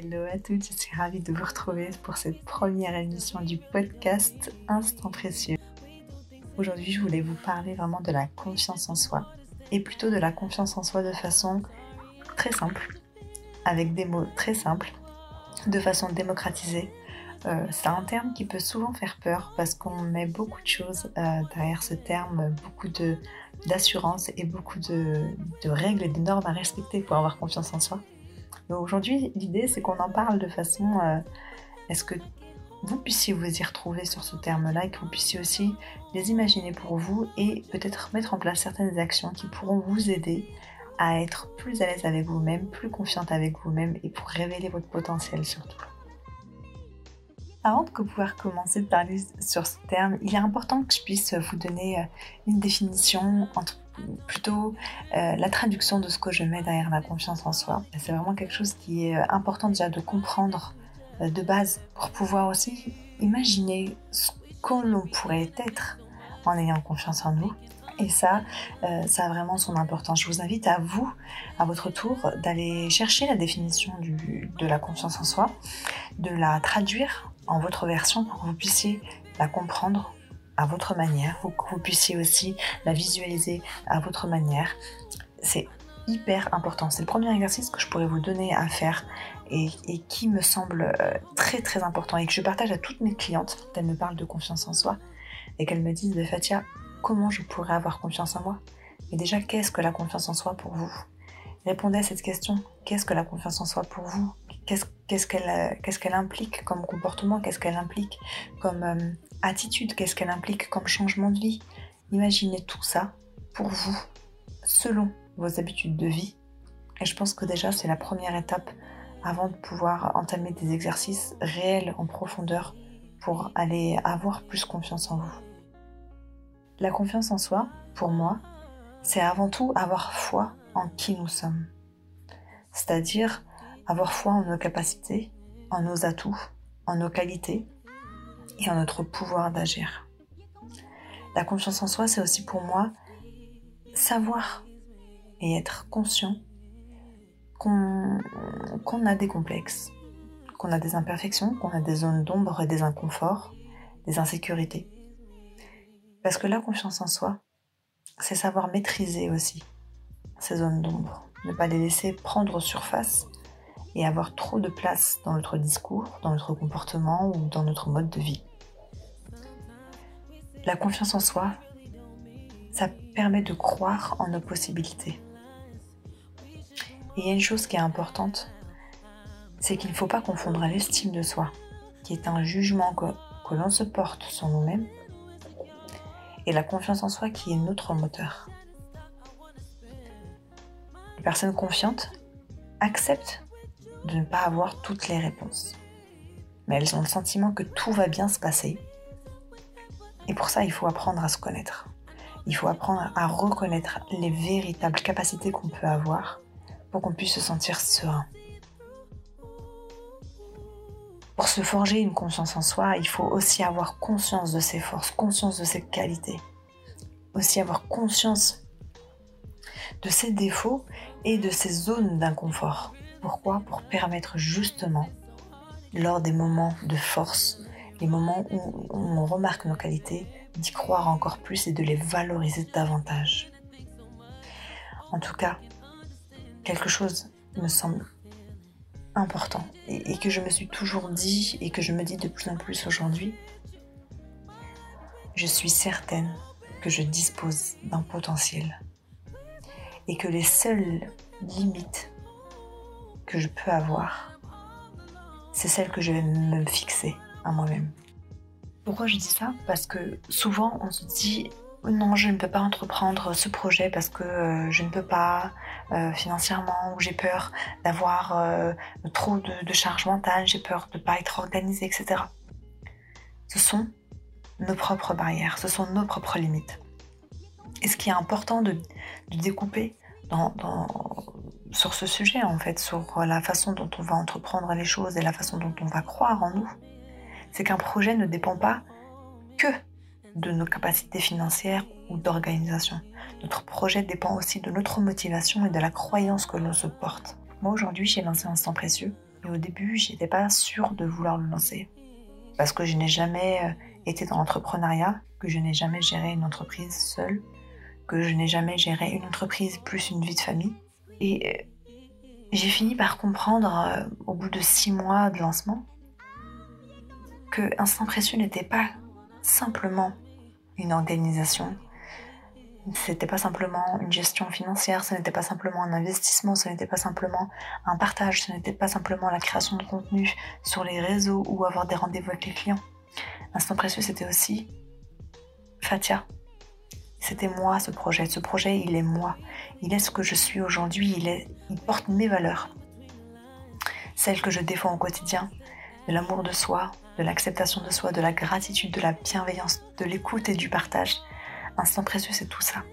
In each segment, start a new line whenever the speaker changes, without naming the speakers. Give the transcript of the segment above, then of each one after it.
Hello à toutes, je suis ravie de vous retrouver pour cette première émission du podcast Instant Précieux. Aujourd'hui, je voulais vous parler vraiment de la confiance en soi et plutôt de la confiance en soi de façon très simple, avec des mots très simples, de façon démocratisée. Euh, c'est un terme qui peut souvent faire peur parce qu'on met beaucoup de choses euh, derrière ce terme, beaucoup de, d'assurance et beaucoup de, de règles et de normes à respecter pour avoir confiance en soi. Aujourd'hui, l'idée, c'est qu'on en parle de façon euh, est-ce que vous puissiez vous y retrouver sur ce terme-là et que vous puissiez aussi les imaginer pour vous et peut-être mettre en place certaines actions qui pourront vous aider à être plus à l'aise avec vous-même, plus confiante avec vous-même et pour révéler votre potentiel surtout. Avant de pouvoir commencer de parler sur ce terme, il est important que je puisse vous donner euh, une définition entre plutôt euh, la traduction de ce que je mets derrière la confiance en soi. C'est vraiment quelque chose qui est euh, important déjà de comprendre euh, de base pour pouvoir aussi imaginer ce que l'on pourrait être en ayant confiance en nous. Et ça, ça a vraiment son importance. Je vous invite à vous, à votre tour, d'aller chercher la définition de la confiance en soi, de la traduire en votre version pour que vous puissiez la comprendre à votre manière, que vous puissiez aussi la visualiser à votre manière. C'est hyper important. C'est le premier exercice que je pourrais vous donner à faire et, qui me semble euh, très très important et que je partage à toutes mes clientes quand elles me parlent de confiance en soi et qu'elles me disent, Fatia, comment je pourrais avoir confiance en moi? Mais déjà, qu'est-ce que la confiance en soi pour vous? Répondez à cette question. Qu'est-ce que la confiance en soi pour vous? Qu'est-ce qu'elle qu'est-ce qu'elle implique comme comportement? Qu'est-ce qu'elle implique comme euh, attitude, qu'est-ce qu'elle implique comme changement de vie. Imaginez tout ça pour vous, selon vos habitudes de vie. Et je pense que déjà c'est la première étape avant de pouvoir entamer des exercices réels en profondeur pour aller avoir plus confiance en vous. La confiance en soi, pour moi, c'est avant tout avoir foi en qui nous sommes. C'est-à-dire avoir foi en nos capacités, en nos atouts, en nos qualités, et en notre pouvoir d'agir. La confiance en soi, c'est aussi pour moi savoir et être conscient qu'on a des complexes, qu'on a des imperfections, qu'on a des zones d'ombre et des inconforts, des insécurités. Parce que la confiance en soi, c'est savoir maîtriser aussi ces zones d'ombre, ne pas les laisser prendre surface et avoir trop de place dans notre discours, dans notre comportement ou dans notre mode de vie. La confiance en soi, ça permet de croire en nos possibilités. Et il y a une chose qui est importante, c'est qu'il ne faut pas confondre l'estime de soi, qui est un jugement que, l'on se porte sur nous-mêmes, et la confiance en soi qui est notre moteur. Les personnes confiantes acceptent de ne pas avoir toutes les réponses, mais elles ont le sentiment que tout va bien se passer et pour ça, il faut apprendre à se connaître. Il faut apprendre à reconnaître les véritables capacités qu'on peut avoir pour qu'on puisse se sentir serein. Pour se forger une confiance en soi, il faut aussi avoir conscience de ses forces, conscience de ses qualités. Aussi avoir conscience de ses défauts et de ses zones d'inconfort. Pourquoi? Pour permettre justement, lors des moments de force, les moments où on remarque nos qualités, d'y croire encore plus et de les valoriser davantage. En tout cas, quelque chose me semble important et, que je me suis toujours dit et que je me dis de plus en plus aujourd'hui. Je suis certaine que je dispose d'un potentiel et que les seules limites que je peux avoir, c'est celles que je vais me fixer moi-même. Pourquoi je dis ça? Parce que souvent on se dit non, je ne peux pas entreprendre ce projet parce que euh, je ne peux pas euh, financièrement ou j'ai peur d'avoir euh, trop de, de charge mentale, j'ai peur de ne pas être organisée, etc. Ce sont nos propres barrières, ce sont nos propres limites. Et ce qui est important de, découper sur ce sujet, en fait, sur la façon dont on va entreprendre les choses et la façon dont on va croire en nous, c'est qu'un projet ne dépend pas que de nos capacités financières ou d'organisation. Notre projet dépend aussi de notre motivation et de la croyance que l'on se porte. Moi aujourd'hui j'ai lancé Instant Précieux et Et au début, j'étais pas sûre de vouloir le lancer. Parce que je n'ai jamais euh, été dans l'entrepreneuriat, que je n'ai jamais géré une entreprise seule, que je n'ai jamais géré une entreprise plus une vie de famille. Et euh, j'ai fini par comprendre euh, au bout de six mois de lancement que Instant Précieux n'était pas simplement une organisation, ce n'était pas simplement une gestion financière, ce n'était pas simplement un investissement, ce n'était pas simplement un partage, ce n'était pas simplement la création de contenu sur les réseaux ou avoir des rendez-vous avec les clients. Instant précieux, c'était aussi Fatia. C'était moi ce projet. Ce projet, il est moi. Il est ce que je suis aujourd'hui. Il, est, porte mes valeurs. Celles que je défends au quotidien. L'amour de soi, de l'acceptation de soi, de la gratitude, de la bienveillance, de l'écoute et du partage. Instant précieux, c'est tout ça.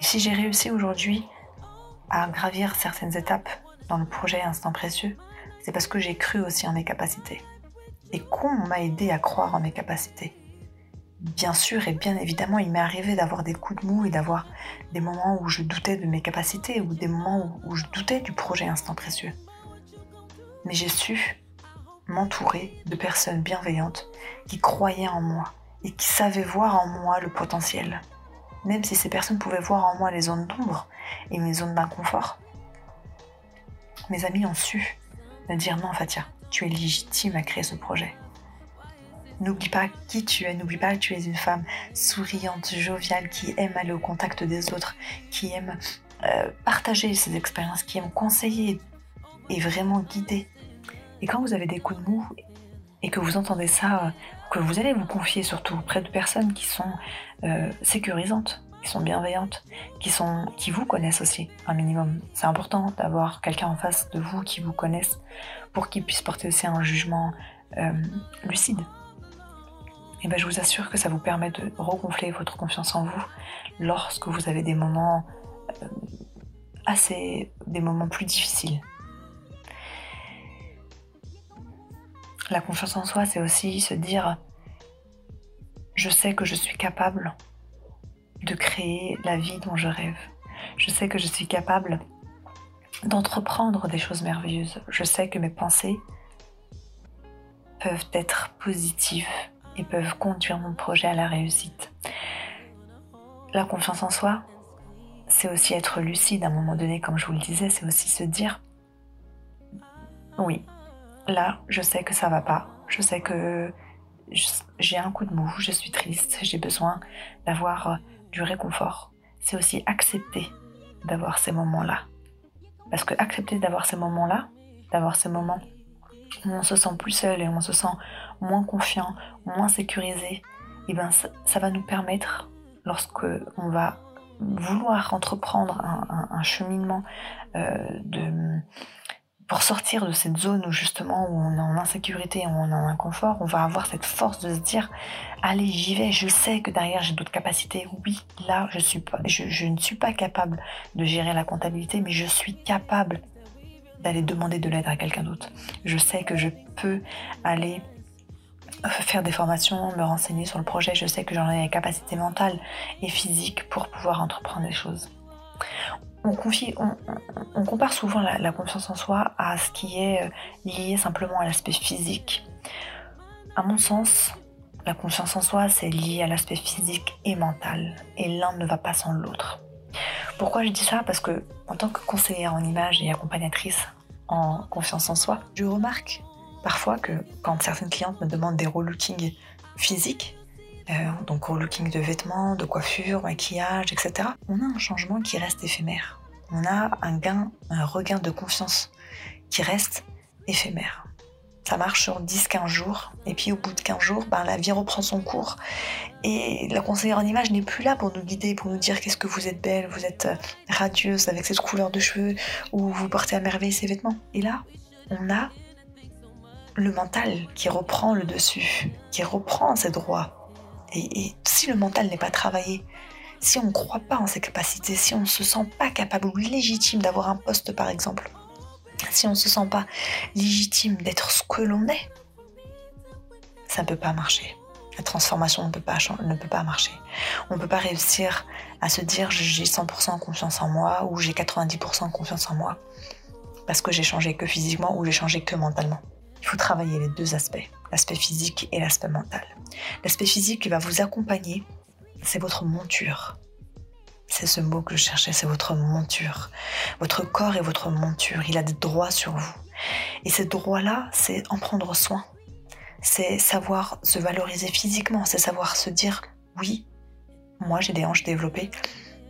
Et si j'ai réussi aujourd'hui à gravir certaines étapes dans le projet Instant précieux, c'est parce que j'ai cru aussi en mes capacités. Et qu'on m'a aidé à croire en mes capacités. Bien sûr et bien évidemment, il m'est arrivé d'avoir des coups de mou et d'avoir des moments où je doutais de mes capacités ou des moments où, je doutais du projet Instant précieux. Mais j'ai su m'entourer de personnes bienveillantes qui croyaient en moi et qui savaient voir en moi le potentiel. Même si ces personnes pouvaient voir en moi les zones d'ombre et mes zones d'inconfort. Mes amis ont su me dire non Fatia, tu es légitime à créer ce projet. N'oublie pas qui tu es, n'oublie pas que tu es une femme souriante, joviale, qui aime aller au contact des autres, qui aime euh, partager ses expériences, qui aime conseiller et vraiment guider. Et quand vous avez des coups de mou et que vous entendez ça que vous allez vous confier surtout auprès de personnes qui sont euh, sécurisantes, qui sont bienveillantes, qui, sont, qui vous connaissent aussi un minimum. C'est important d'avoir quelqu'un en face de vous qui vous connaisse pour qu'il puisse porter aussi un jugement euh, lucide. Et ben, je vous assure que ça vous permet de regonfler votre confiance en vous lorsque vous avez des moments euh, assez, des moments plus difficiles. La confiance en soi, c'est aussi se dire, je sais que je suis capable de créer la vie dont je rêve. Je sais que je suis capable d'entreprendre des choses merveilleuses. Je sais que mes pensées peuvent être positives et peuvent conduire mon projet à la réussite. La confiance en soi, c'est aussi être lucide à un moment donné, comme je vous le disais, c'est aussi se dire, oui, là, je sais que ça va pas. Je sais que j'ai un coup de mou, je suis triste, j'ai besoin d'avoir euh, du réconfort. C'est aussi accepter d'avoir ces moments-là. Parce que accepter d'avoir ces moments-là, d'avoir ces moments où on se sent plus seul et où on se sent moins confiant, moins sécurisé, et eh ben ça, va nous permettre, lorsque on va vouloir entreprendre un, cheminement euh, de pour sortir de cette zone où justement où on est en insécurité, on est en inconfort, on va avoir cette force de se dire allez j'y vais, je sais que derrière j'ai d'autres capacités. Oui, là je, suis pas, je, ne suis pas capable de gérer la comptabilité, mais je suis capable d'aller demander de l'aide à quelqu'un d'autre. Je sais que je peux aller faire des formations, me renseigner sur le projet, je sais que j'en ai les capacités mentales et physiques pour pouvoir entreprendre des choses on, compare souvent la, confiance en soi à ce qui est euh, lié simplement à l'aspect physique. À mon sens, la confiance en soi, c'est lié à l'aspect physique et mental, et l'un ne va pas sans l'autre. Pourquoi je dis ça? Parce que en tant que conseillère en image et accompagnatrice en confiance en soi, je remarque parfois que quand certaines clientes me demandent des relookings physiques, euh, donc au looking de vêtements, de coiffure, maquillage, etc. On a un changement qui reste éphémère. On a un gain, un regain de confiance qui reste éphémère. Ça marche sur 10-15 jours, et puis au bout de 15 jours, ben, la vie reprend son cours. Et la conseillère en image n'est plus là pour nous guider, pour nous dire qu'est-ce que vous êtes belle, vous êtes euh, radieuse avec cette couleur de cheveux, ou vous portez à merveille ces vêtements. Et là, on a le mental qui reprend le dessus, qui reprend ses droits, et, si le mental n'est pas travaillé, si on ne croit pas en ses capacités, si on ne se sent pas capable ou légitime d'avoir un poste par exemple, si on ne se sent pas légitime d'être ce que l'on est, ça ne peut pas marcher. La transformation ne peut pas, ne peut pas marcher. On ne peut pas réussir à se dire j'ai 100% confiance en moi ou j'ai 90% confiance en moi. parce que j'ai changé que physiquement ou j'ai changé que mentalement. Il faut travailler les deux aspects, l'aspect physique et l'aspect mental. L'aspect physique qui va vous accompagner, c'est votre monture. C'est ce mot que je cherchais, c'est votre monture. Votre corps est votre monture, il a des droits sur vous. Et ces droits-là, c'est en prendre soin. C'est savoir se valoriser physiquement, c'est savoir se dire oui, moi j'ai des hanches développées,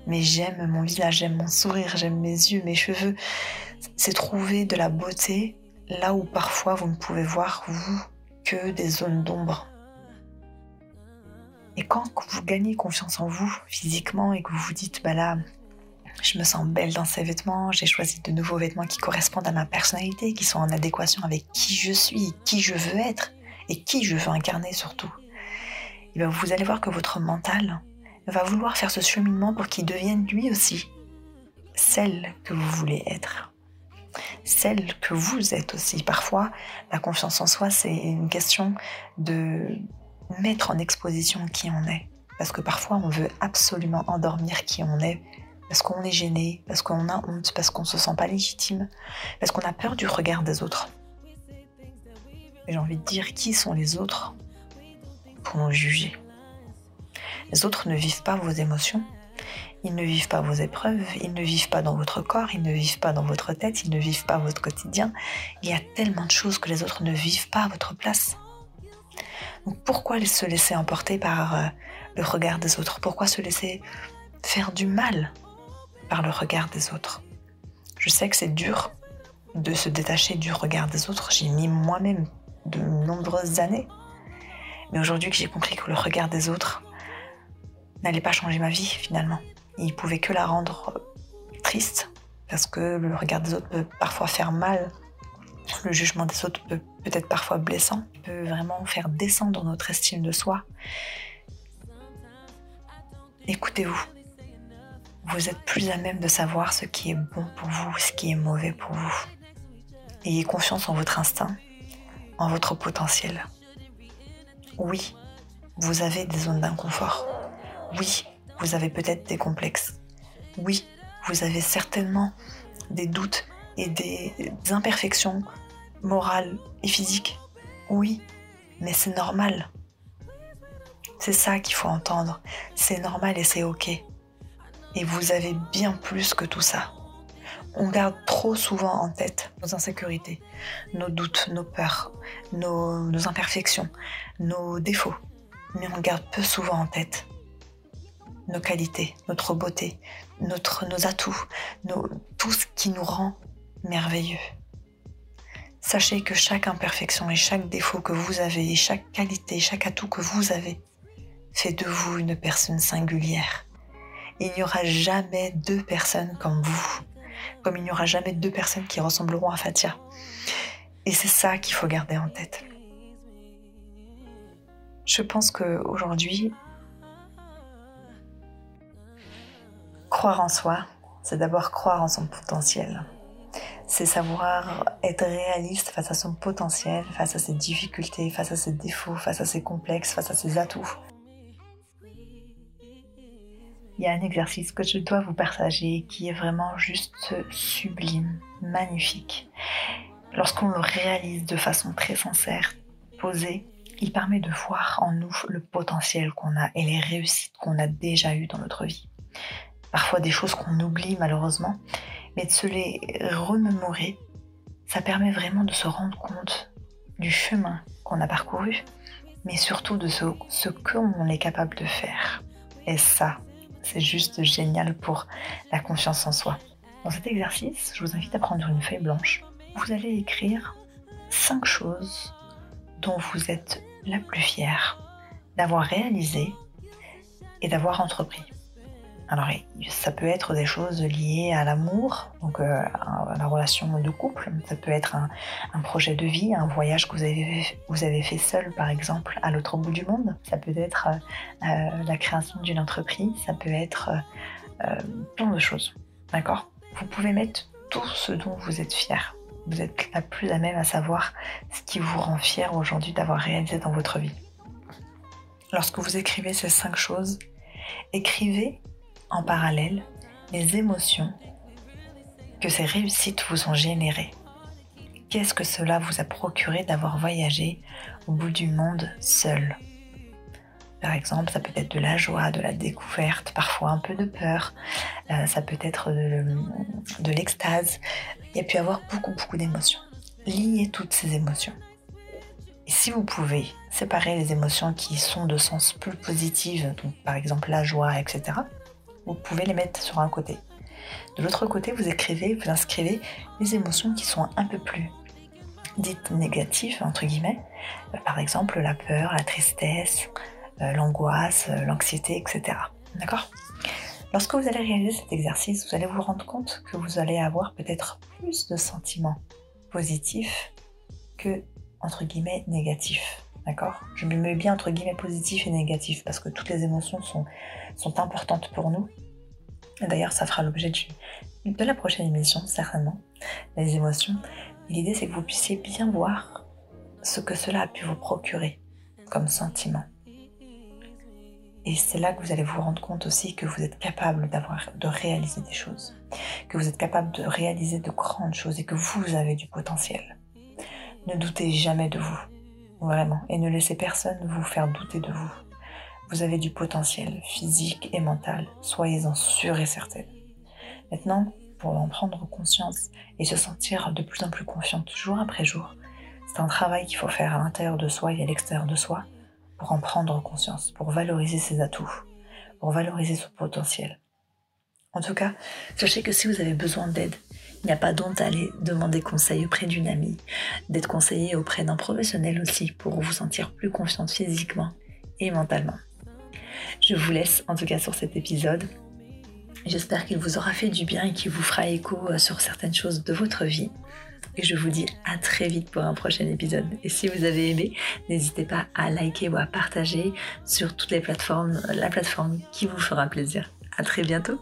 mais j'aime mon visage, j'aime mon sourire, j'aime mes yeux, mes cheveux. C'est trouver de la beauté là où parfois vous ne pouvez voir, vous, que des zones d'ombre. Et quand vous gagnez confiance en vous physiquement et que vous vous dites, bah là, je me sens belle dans ces vêtements, j'ai choisi de nouveaux vêtements qui correspondent à ma personnalité, qui sont en adéquation avec qui je suis, qui je veux être et qui je veux incarner surtout. Et bien vous allez voir que votre mental va vouloir faire ce cheminement pour qu'il devienne lui aussi celle que vous voulez être. Celle que vous êtes aussi. Parfois, la confiance en soi, c'est une question de mettre en exposition qui on est. Parce que parfois, on veut absolument endormir qui on est. Parce qu'on est gêné, parce qu'on a honte, parce qu'on se sent pas légitime, parce qu'on a peur du regard des autres. Et j'ai envie de dire qui sont les autres pour nous juger? Les autres ne vivent pas vos émotions, ils ne vivent pas vos épreuves, ils ne vivent pas dans votre corps, ils ne vivent pas dans votre tête, ils ne vivent pas votre quotidien. Il y a tellement de choses que les autres ne vivent pas à votre place. Donc pourquoi se laisser emporter par euh, le regard des autres? Pourquoi se laisser faire du mal par le regard des autres? Je sais que c'est dur de se détacher du regard des autres. J'ai mis moi-même de nombreuses années. Mais aujourd'hui que j'ai compris que le regard des autres n'allait pas changer ma vie finalement. Il pouvait que la rendre triste parce que le regard des autres peut parfois faire mal le jugement des autres peut peut-être parfois blessant, peut vraiment faire descendre notre estime de soi. Écoutez-vous. Vous êtes plus à même de savoir ce qui est bon pour vous, ce qui est mauvais pour vous. Ayez confiance en votre instinct, en votre potentiel. Oui, vous avez des zones d'inconfort. Oui, vous avez peut-être des complexes. Oui, vous avez certainement des doutes et des imperfections morales et physiques. Oui, mais c'est normal. C'est ça qu'il faut entendre. C'est normal et c'est ok. Et vous avez bien plus que tout ça. On garde trop souvent en tête nos insécurités, nos doutes, nos peurs, nos, imperfections, nos défauts. Mais on garde peu souvent en tête nos qualités, notre beauté, notre, nos atouts, tout ce qui nous rend merveilleux. Sachez que chaque imperfection et chaque défaut que vous avez, et chaque qualité, chaque atout que vous avez, fait de vous une personne singulière. Il n'y aura jamais deux personnes comme vous, comme il n'y aura jamais deux personnes qui ressembleront à Fatia. Et c'est ça qu'il faut garder en tête. Je pense qu'aujourd'hui, croire en soi, c'est d'abord croire en son potentiel c'est savoir être réaliste face à son potentiel, face à ses difficultés, face à ses défauts, face à ses complexes, face à ses atouts. Il y a un exercice que je dois vous partager qui est vraiment juste sublime, magnifique. Lorsqu'on le réalise de façon très sincère, posée, il permet de voir en nous le potentiel qu'on a et les réussites qu'on a déjà eues dans notre vie. Parfois des choses qu'on oublie malheureusement, mais de se les remémorer, ça permet vraiment de se rendre compte du chemin qu'on a parcouru, mais surtout de ce, qu'on est capable de faire. Et ça, c'est juste génial pour la confiance en soi. Dans cet exercice, je vous invite à prendre une feuille blanche. Vous allez écrire cinq choses dont vous êtes la plus fière d'avoir réalisé et d'avoir entrepris. Alors, ça peut être des choses liées à l'amour, donc euh, à la relation de couple. Ça peut être un, projet de vie, un voyage que vous avez, vous avez fait seul, par exemple, à l'autre bout du monde. Ça peut être euh, la création d'une entreprise. Ça peut être euh, plein de choses. D'accord? Vous pouvez mettre tout ce dont vous êtes fier. Vous êtes la plus à même à savoir ce qui vous rend fier aujourd'hui d'avoir réalisé dans votre vie. Lorsque vous écrivez ces cinq choses, écrivez en parallèle les émotions que ces réussites vous ont généré Qu'est-ce que cela vous a procuré d'avoir voyagé au bout du monde seul? Par exemple, ça peut être de la joie, de la découverte, parfois un peu de peur, euh, ça peut être de, de l'extase. Il y a pu avoir beaucoup, beaucoup d'émotions. Liez toutes ces émotions. Si vous pouvez séparer les émotions qui sont de sens plus positif, par exemple la joie, etc., vous pouvez les mettre sur un côté. De l'autre côté, vous écrivez, vous inscrivez les émotions qui sont un peu plus dites négatives, entre guillemets, euh, par exemple la peur, la tristesse, euh, l'angoisse, euh, l'anxiété, etc. D'accord? Lorsque vous allez réaliser cet exercice, vous allez vous rendre compte que vous allez avoir peut-être plus de sentiments positifs que, entre guillemets, négatifs. D'accord Je me mets bien entre guillemets positif et négatif parce que toutes les émotions sont, sont importantes pour nous. D'ailleurs, ça fera l'objet de la prochaine émission, certainement, les émotions. L'idée, c'est que vous puissiez bien voir ce que cela a pu vous procurer comme sentiment. Et c'est là que vous allez vous rendre compte aussi que vous êtes capable d'avoir, de réaliser des choses, que vous êtes capable de réaliser de grandes choses et que vous avez du potentiel. Ne doutez jamais de vous, vraiment, et ne laissez personne vous faire douter de vous. Vous avez du potentiel physique et mental, soyez-en sûrs et certaines. Maintenant, pour en prendre conscience et se sentir de plus en plus confiante jour après jour, c'est un travail qu'il faut faire à l'intérieur de soi et à l'extérieur de soi pour en prendre conscience, pour valoriser ses atouts, pour valoriser son potentiel. En tout cas, sachez que si vous avez besoin d'aide, il n'y a pas d'honte à aller demander conseil auprès d'une amie, d'être conseillé auprès d'un professionnel aussi pour vous sentir plus confiante physiquement et mentalement. Je vous laisse en tout cas sur cet épisode. J'espère qu'il vous aura fait du bien et qu'il vous fera écho euh, sur certaines choses de votre vie. Et je vous dis à très vite pour un prochain épisode. Et si vous avez aimé, n'hésitez pas à liker ou à partager sur toutes les plateformes, la plateforme qui vous fera plaisir. À très bientôt.